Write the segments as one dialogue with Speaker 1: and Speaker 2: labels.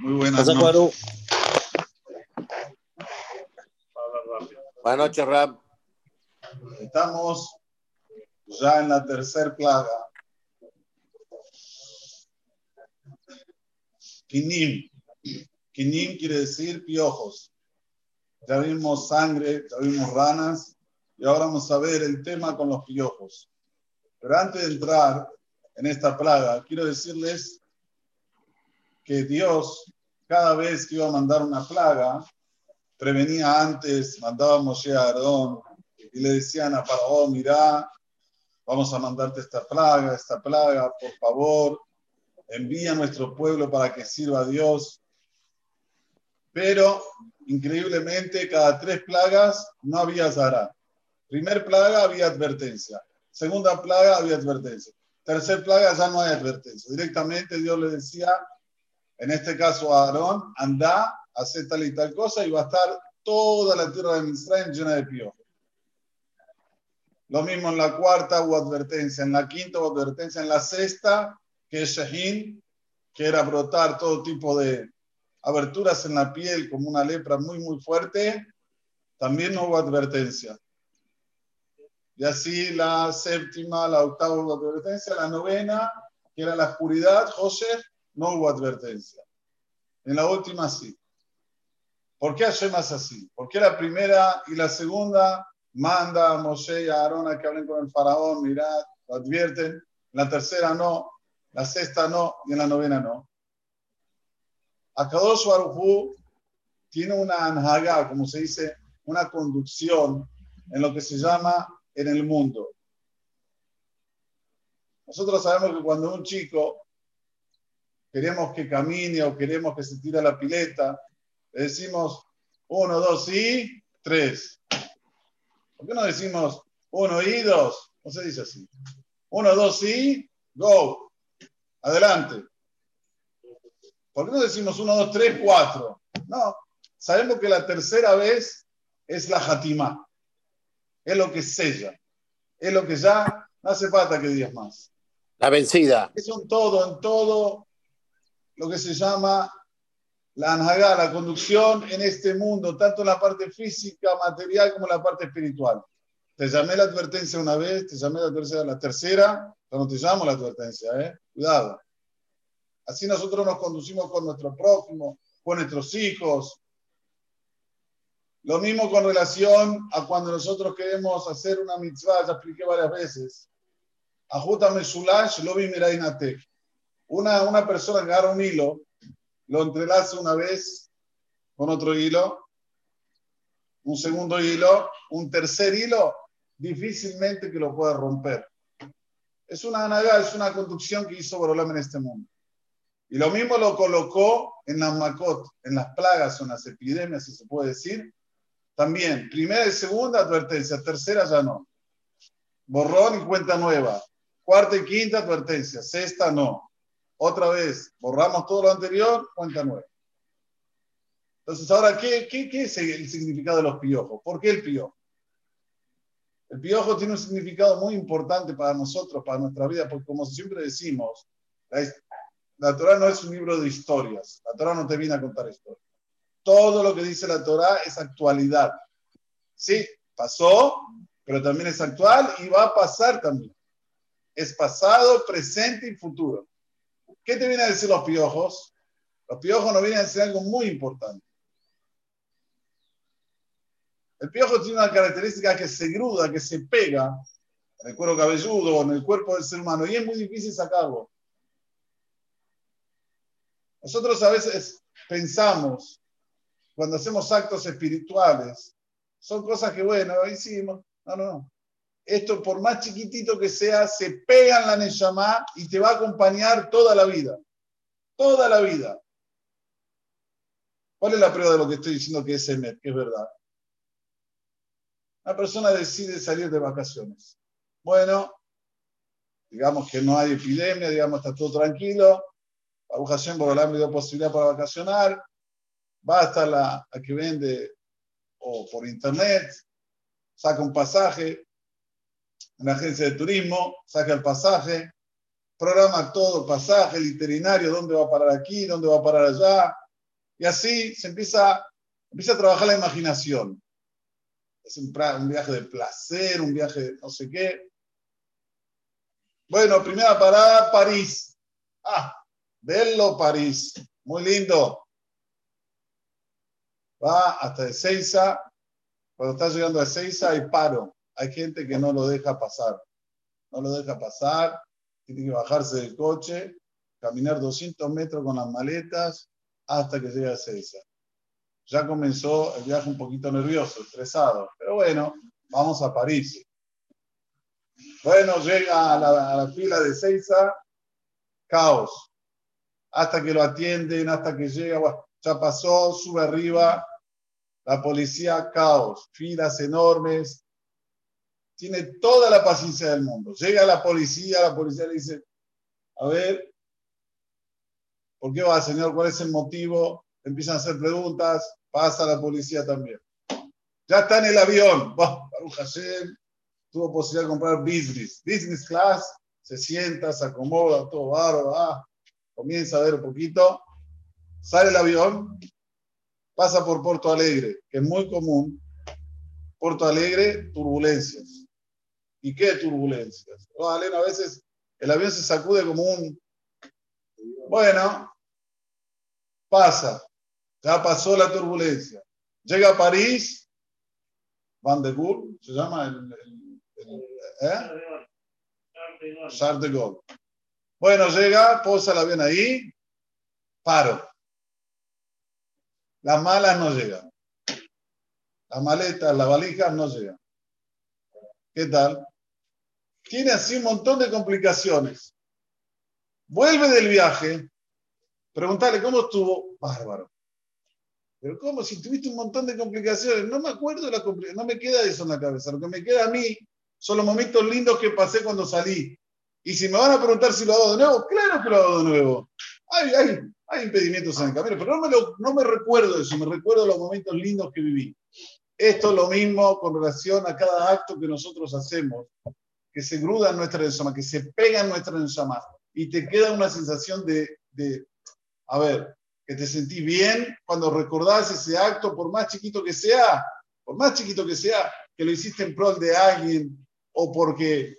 Speaker 1: Muy buenas noches.
Speaker 2: Buenas noches, Ram.
Speaker 1: Estamos ya en la tercera plaga. Kinim. Kinim quiere decir piojos. Ya vimos sangre, ya vimos ranas y ahora vamos a ver el tema con los piojos. Pero antes de entrar en esta plaga, quiero decirles que Dios, cada vez que iba a mandar una plaga, prevenía antes, mandaba a Moshe a Aarón y le decían a Faraón, mira, vamos a mandarte esta plaga, esta plaga, por favor, envía a nuestro pueblo para que sirva a Dios. Pero, increíblemente, cada tres plagas no había Zara. Primer plaga había advertencia. Segunda plaga había advertencia. Tercer plaga ya no hay advertencia. Directamente Dios le decía, en este caso a Aarón, anda, hace tal y tal cosa y va a estar toda la tierra de Misraim llena de piojos. Lo mismo en la cuarta hubo advertencia, en la quinta hubo advertencia, en la sexta, que es Shahin, que era brotar todo tipo de aberturas en la piel como una lepra muy, muy fuerte, también no hubo advertencia. Y así la séptima, la octava hubo advertencia, la novena, que era la oscuridad, José, no hubo advertencia. En la última sí. ¿Por qué Hashem es así? ¿Por qué la primera y la segunda manda a Moshe y a Aarón a que hablen con el faraón, mirad, lo advierten, la tercera no, la sexta no y en la novena no? Akadosh Baruj tiene una anhaga, como se dice, una conducción en lo que se llama en el mundo. Nosotros sabemos que cuando un chico queremos que camine o queremos que se tire a la pileta, le decimos uno, dos y tres. ¿Por qué no decimos uno y dos? No se dice así. Uno, dos y go. Adelante. ¿Por qué no decimos uno, dos, tres, cuatro? No. Sabemos que la tercera vez es la jatima. Es lo que sella. Es lo que ya no hace falta que digas más.
Speaker 2: La vencida.
Speaker 1: Es un todo, en todo lo que se llama la anhagá, la conducción en este mundo, tanto la parte física, material, como la parte espiritual. Te llamé la advertencia una vez, te llamé la advertencia la tercera, pero no te llamo la advertencia, ¿eh? Cuidado. Así nosotros nos conducimos con nuestro prójimo, con nuestros hijos. Lo mismo con relación a cuando nosotros queremos hacer una mitzvah, ya expliqué varias veces. Ajútame Shulash, lo vi Una, una persona agarra un hilo lo entrelazo una vez con otro hilo, un segundo hilo, un tercer hilo, difícilmente que lo pueda romper. Es una es una conducción que hizo Borolam en este mundo. Y lo mismo lo colocó en las macot, en las plagas o en las epidemias, si se puede decir. También, primera y segunda advertencia, tercera ya no. Borrón y cuenta nueva. Cuarta y quinta advertencia, sexta no otra vez borramos todo lo anterior, cuenta nueva. Entonces, ahora, ¿qué, qué, qué es el significado de los piojos? ¿Por qué el piojo? El piojo tiene un significado muy importante para nosotros, para nuestra vida, porque como siempre decimos, la, la Torah no es un libro de historias. La Torah no te viene a contar historias. Todo lo que dice la Torah es actualidad. Sí, pasó, pero también es actual y va a pasar también. Es pasado, presente y futuro. ¿Qué te vienen a decir los piojos? Los piojos nos vienen a decir algo muy importante. El piojo tiene una característica que se gruda, que se pega en el cuero cabelludo, en el cuerpo del ser humano, y es muy difícil sacarlo. Nosotros a veces pensamos, cuando hacemos actos espirituales, son cosas que, bueno, hicimos. No, no, no esto por más chiquitito que sea, se pega en la Neshama y te va a acompañar toda la vida. Toda la vida. ¿Cuál es la prueba de lo que estoy diciendo que es Emet, es verdad? Una persona decide salir de vacaciones. Bueno, digamos que no hay epidemia, digamos está todo tranquilo. Hashem por me dio posibilidad para vacacionar. Va hasta la a que vende o por internet, saca un pasaje, una agencia de turismo, saca el pasaje, programa todo, pasaje, el itinerario, dónde va a parar aquí, dónde va a parar allá. Y así se empieza, empieza a trabajar la imaginación. Es un, un viaje de placer, un viaje de no sé qué. Bueno, primera parada, París. Ah, bello París. Muy lindo. Va hasta Ezeiza. Cuando está llegando a Ezeiza hay paro. Hay gente que no lo deja pasar. No lo deja pasar. Tiene que bajarse del coche, caminar 200 metros con las maletas hasta que llegue a Ezeiza. Ya comenzó el viaje un poquito nervioso, estresado. Pero bueno, vamos a París. Bueno, llega a la, fila de Seiza, caos. Hasta que lo atienden, hasta que llega, ya pasó, sube arriba, la policía, caos, filas enormes. Tiene toda la paciencia del mundo. Llega la policía, la policía le dice, a ver, ¿por qué va, señor? ¿Cuál es el motivo? Empiezan a hacer preguntas, pasa la policía también. Ya está en el avión. Bah, Hashem, tuvo posibilidad de comprar business. Business class, se sienta, se acomoda, todo bárbaro, ah, comienza a ver un poquito, sale el avión, pasa por Porto Alegre, que es muy común. Porto Alegre, turbulencias. ¿Y qué turbulencias? Oh, a veces el avión se sacude como un... Bueno, pasa, ya pasó la turbulencia. Llega a París, Van de Gaulle, se llama el ¿Eh? Charles de Gaulle. Bueno, llega, posa el avión ahí, paro. Las malas no llegan. Las maletas, las valijas no llegan. ¿Qué tal? Tiene así un montón de complicaciones. Vuelve del viaje, preguntarle cómo estuvo, bárbaro. Pero ¿cómo? Si tuviste un montón de complicaciones, no me acuerdo de la no me queda eso en la cabeza. Lo que me queda a mí son los momentos lindos que pasé cuando salí. Y si me van a preguntar si lo hago de nuevo, claro que lo hago de nuevo. Hay, hay, hay impedimentos en el camino, pero no me, no me recuerdo eso, me recuerdo los momentos lindos que viví. Esto es lo mismo con relación a cada acto que nosotros hacemos, que se gruda en nuestra ensama, que se pega en nuestra ensama, y te queda una sensación de, de, a ver, que te sentí bien cuando recordás ese acto, por más chiquito que sea, por más chiquito que sea, que lo hiciste en pro de alguien, o porque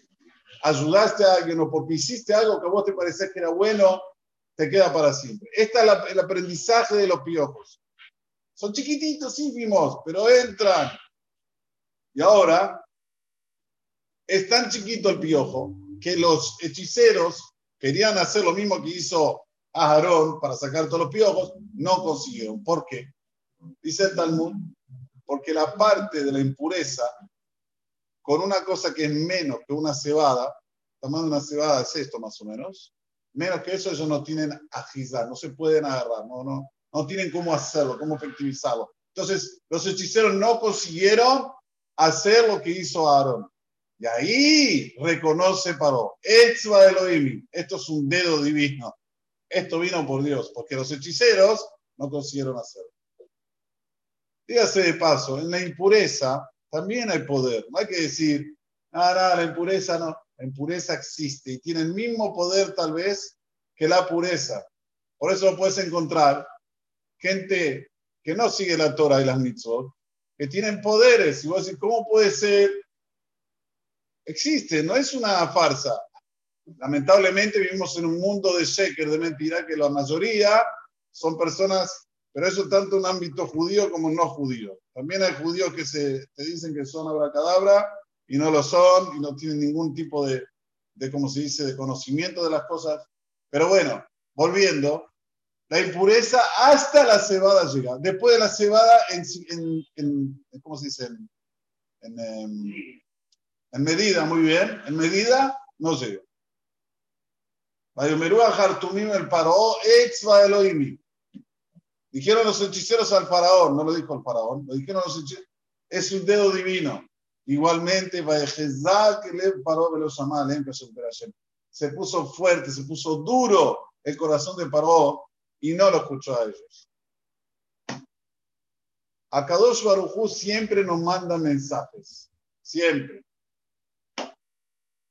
Speaker 1: ayudaste a alguien o porque hiciste algo que a vos te parecía que era bueno, te queda para siempre. Este es el aprendizaje de los piojos. Son chiquititos, ínfimos, pero entran. Y ahora es tan chiquito el piojo que los hechiceros querían hacer lo mismo que hizo Aarón para sacar todos los piojos, no consiguieron. ¿Por qué? Dice el Talmud, porque la parte de la impureza con una cosa que es menos que una cebada, tomando una cebada es esto más o menos, menos que eso ellos no tienen agilidad, no se pueden agarrar, no, tienen cómo hacerlo, cómo efectivizarlo. Entonces, los hechiceros no consiguieron hacer lo que hizo Aarón. Y ahí reconoce Paró, Etzba Elohim, esto es un dedo divino. Esto vino por Dios, porque los hechiceros no consiguieron hacerlo. Dígase de paso, en la impureza, también hay poder. No hay que decir, nada, la impureza no. La impureza existe y tiene el mismo poder tal vez que la pureza. Por eso puedes encontrar gente que no sigue la Torah y las mitzvot, que tienen poderes. Y vos decís, ¿cómo puede ser? Existe, no es una farsa. Lamentablemente vivimos en un mundo de sheker, de mentira, que la mayoría son personas pero eso tanto en ámbito judío como no judío. También hay judíos que se, te dicen que son abracadabra y no lo son y no tienen ningún tipo de, de, como se dice, de conocimiento de las cosas. Pero bueno, volviendo, la impureza hasta la cebada llega. Después de la cebada, en, en, en ¿cómo se dice? En, en, en, medida, muy bien. En medida, no Hartumim el paro ex Elohim. Dijeron los hechiceros al faraón, no lo dijo el faraón, lo dijeron los hechiceros, es un dedo divino. Igualmente, se puso fuerte, se puso duro el corazón de Paró y no lo escuchó a ellos. A Kadosh Barujú siempre nos manda mensajes, siempre.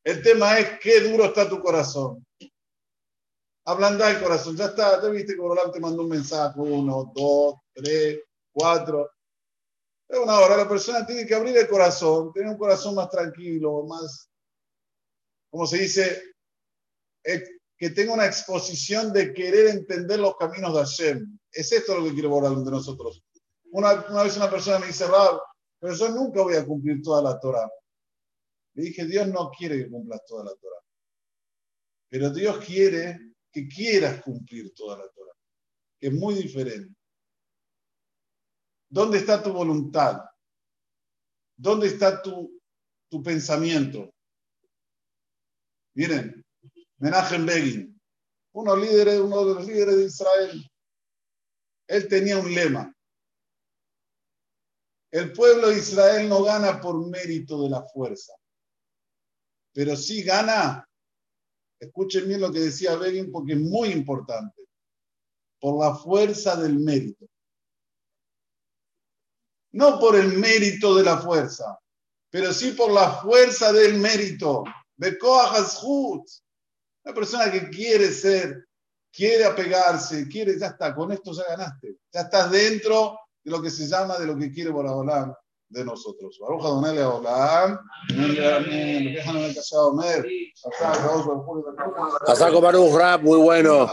Speaker 1: El tema es qué duro está tu corazón. Ablanda el corazón. Ya está, ya viste que Borolam te mandó un mensaje. Uno, dos, tres, cuatro. Es una hora. La persona tiene que abrir el corazón, tener un corazón más tranquilo, más, como se dice, que tenga una exposición de querer entender los caminos de Hashem. Es esto lo que quiere Borolam de nosotros. Una, una vez una persona me dice, Rab, pero yo nunca voy a cumplir toda la Torah. Le dije, Dios no quiere que cumplas toda la Torah. Pero Dios quiere que quieras cumplir toda la Torah, que es muy diferente. ¿Dónde está tu voluntad? ¿Dónde está tu, tu pensamiento? Miren, Menachem Begin, uno, líder, uno de los líderes de Israel, él tenía un lema. El pueblo de Israel no gana por mérito de la fuerza, pero sí gana, escuchen bien lo que decía Begin porque es muy importante, por la fuerza del mérito. No por el mérito de la fuerza, pero sí por la fuerza del mérito. Una persona que quiere ser, quiere apegarse, quiere, ya está, con esto ya ganaste. Ya estás dentro de lo que se llama, de lo que quiere Boraholam de nosotros. Baruch Adonai Olam.
Speaker 2: Pasako Baruch Rab, muy bueno.